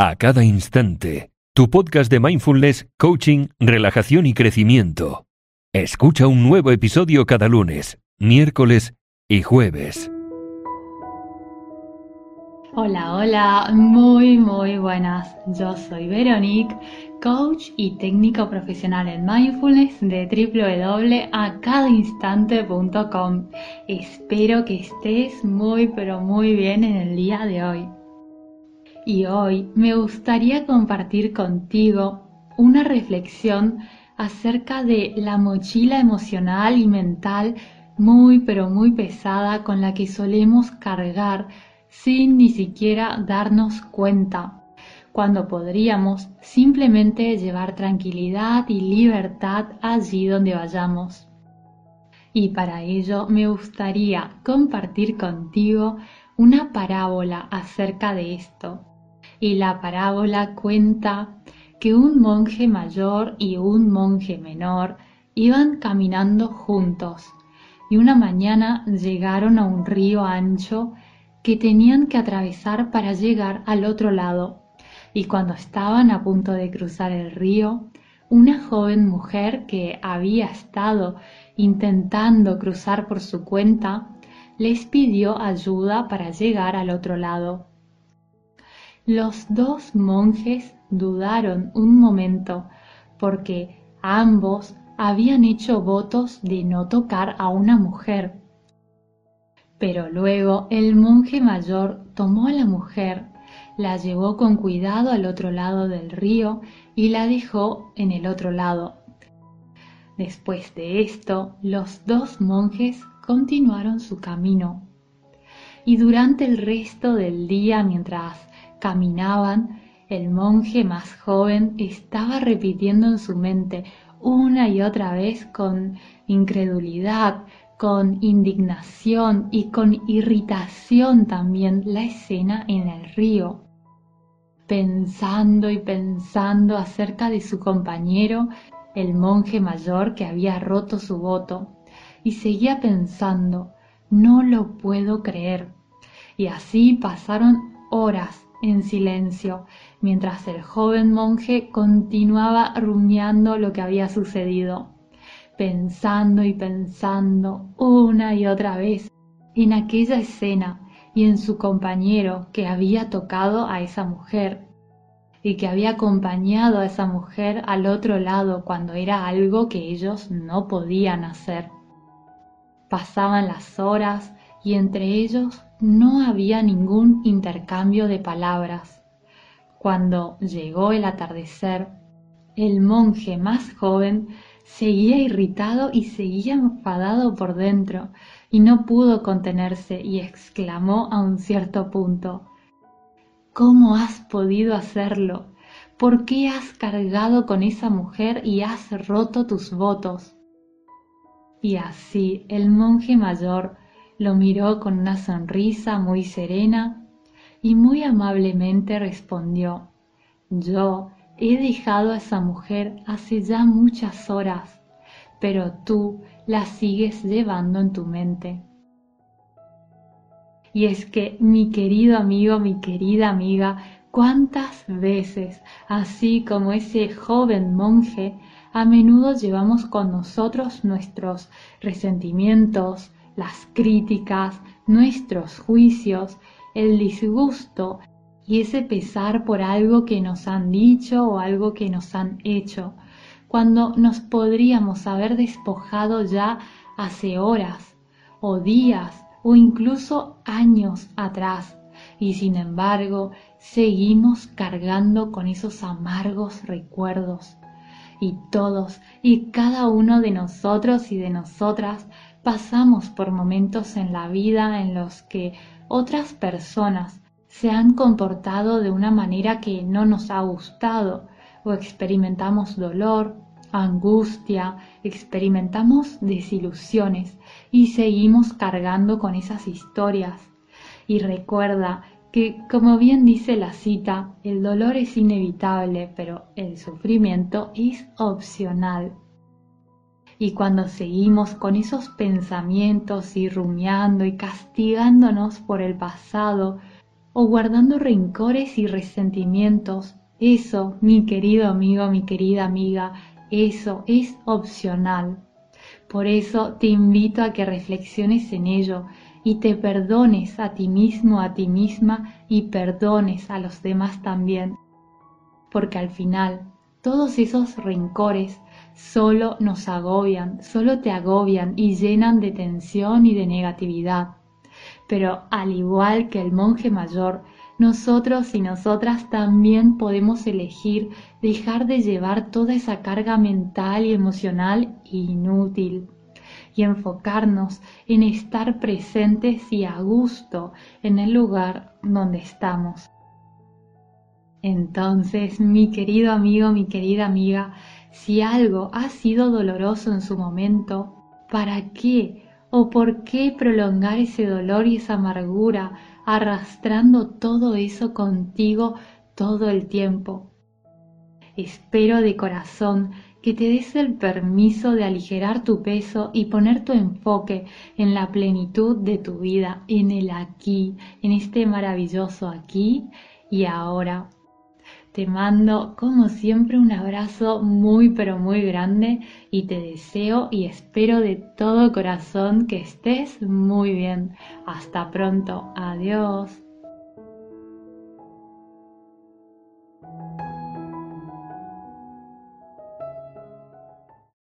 a cada instante. Tu podcast de mindfulness, coaching, relajación y crecimiento. Escucha un nuevo episodio cada lunes, miércoles y jueves. Hola, hola, muy, muy buenas. Yo soy Veronique, coach y técnico profesional en mindfulness de www.acadainstante.com. Espero que estés muy, pero muy bien en el día de hoy y hoy me gustaría compartir contigo una reflexión acerca de la mochila emocional y mental muy pero muy pesada con la que solemos cargar sin ni siquiera darnos cuenta, cuando podríamos simplemente llevar tranquilidad y libertad allí donde vayamos. Y para ello me gustaría compartir contigo una parábola acerca de esto y la parábola cuenta que un monje mayor y un monje menor iban caminando juntos y una mañana llegaron a un río ancho que tenían que atravesar para llegar al otro lado. Y cuando estaban a punto de cruzar el río, una joven mujer que había estado intentando cruzar por su cuenta les pidió ayuda para llegar al otro lado. Los dos monjes dudaron un momento, porque ambos habían hecho votos de no tocar a una mujer. Pero luego el monje mayor tomó a la mujer, la llevó con cuidado al otro lado del río y la dejó en el otro lado. Después de esto, los dos monjes continuaron su camino. Y durante el resto del día, mientras caminaban, el monje más joven estaba repitiendo en su mente una y otra vez con incredulidad, con indignación y con irritación también la escena en el río, pensando y pensando acerca de su compañero, el monje mayor que había roto su voto, y seguía pensando, no lo puedo creer. Y así pasaron horas en silencio, mientras el joven monje continuaba rumiando lo que había sucedido, pensando y pensando una y otra vez en aquella escena y en su compañero que había tocado a esa mujer y que había acompañado a esa mujer al otro lado cuando era algo que ellos no podían hacer. Pasaban las horas y entre ellos no había ningún intercambio de palabras. Cuando llegó el atardecer, el monje más joven seguía irritado y seguía enfadado por dentro, y no pudo contenerse y exclamó a un cierto punto ¿Cómo has podido hacerlo? ¿Por qué has cargado con esa mujer y has roto tus votos? Y así el monje mayor lo miró con una sonrisa muy serena y muy amablemente respondió, yo he dejado a esa mujer hace ya muchas horas, pero tú la sigues llevando en tu mente. Y es que, mi querido amigo, mi querida amiga, cuántas veces, así como ese joven monje, a menudo llevamos con nosotros nuestros resentimientos, las críticas, nuestros juicios, el disgusto y ese pesar por algo que nos han dicho o algo que nos han hecho, cuando nos podríamos haber despojado ya hace horas o días o incluso años atrás y sin embargo seguimos cargando con esos amargos recuerdos. Y todos y cada uno de nosotros y de nosotras pasamos por momentos en la vida en los que otras personas se han comportado de una manera que no nos ha gustado o experimentamos dolor, angustia, experimentamos desilusiones y seguimos cargando con esas historias. Y recuerda que, como bien dice la cita, el dolor es inevitable, pero el sufrimiento es opcional. Y cuando seguimos con esos pensamientos y rumiando y castigándonos por el pasado, o guardando rencores y resentimientos. Eso, mi querido amigo, mi querida amiga, eso es opcional. Por eso te invito a que reflexiones en ello y te perdones a ti mismo, a ti misma y perdones a los demás también. Porque al final todos esos rencores solo nos agobian, solo te agobian y llenan de tensión y de negatividad. Pero al igual que el monje mayor, nosotros y nosotras también podemos elegir dejar de llevar toda esa carga mental y emocional inútil y enfocarnos en estar presentes y a gusto en el lugar donde estamos. Entonces, mi querido amigo, mi querida amiga, si algo ha sido doloroso en su momento, ¿para qué o por qué prolongar ese dolor y esa amargura arrastrando todo eso contigo todo el tiempo? Espero de corazón que te des el permiso de aligerar tu peso y poner tu enfoque en la plenitud de tu vida, en el aquí, en este maravilloso aquí y ahora. Te mando como siempre un abrazo muy pero muy grande y te deseo y espero de todo corazón que estés muy bien. Hasta pronto. Adiós.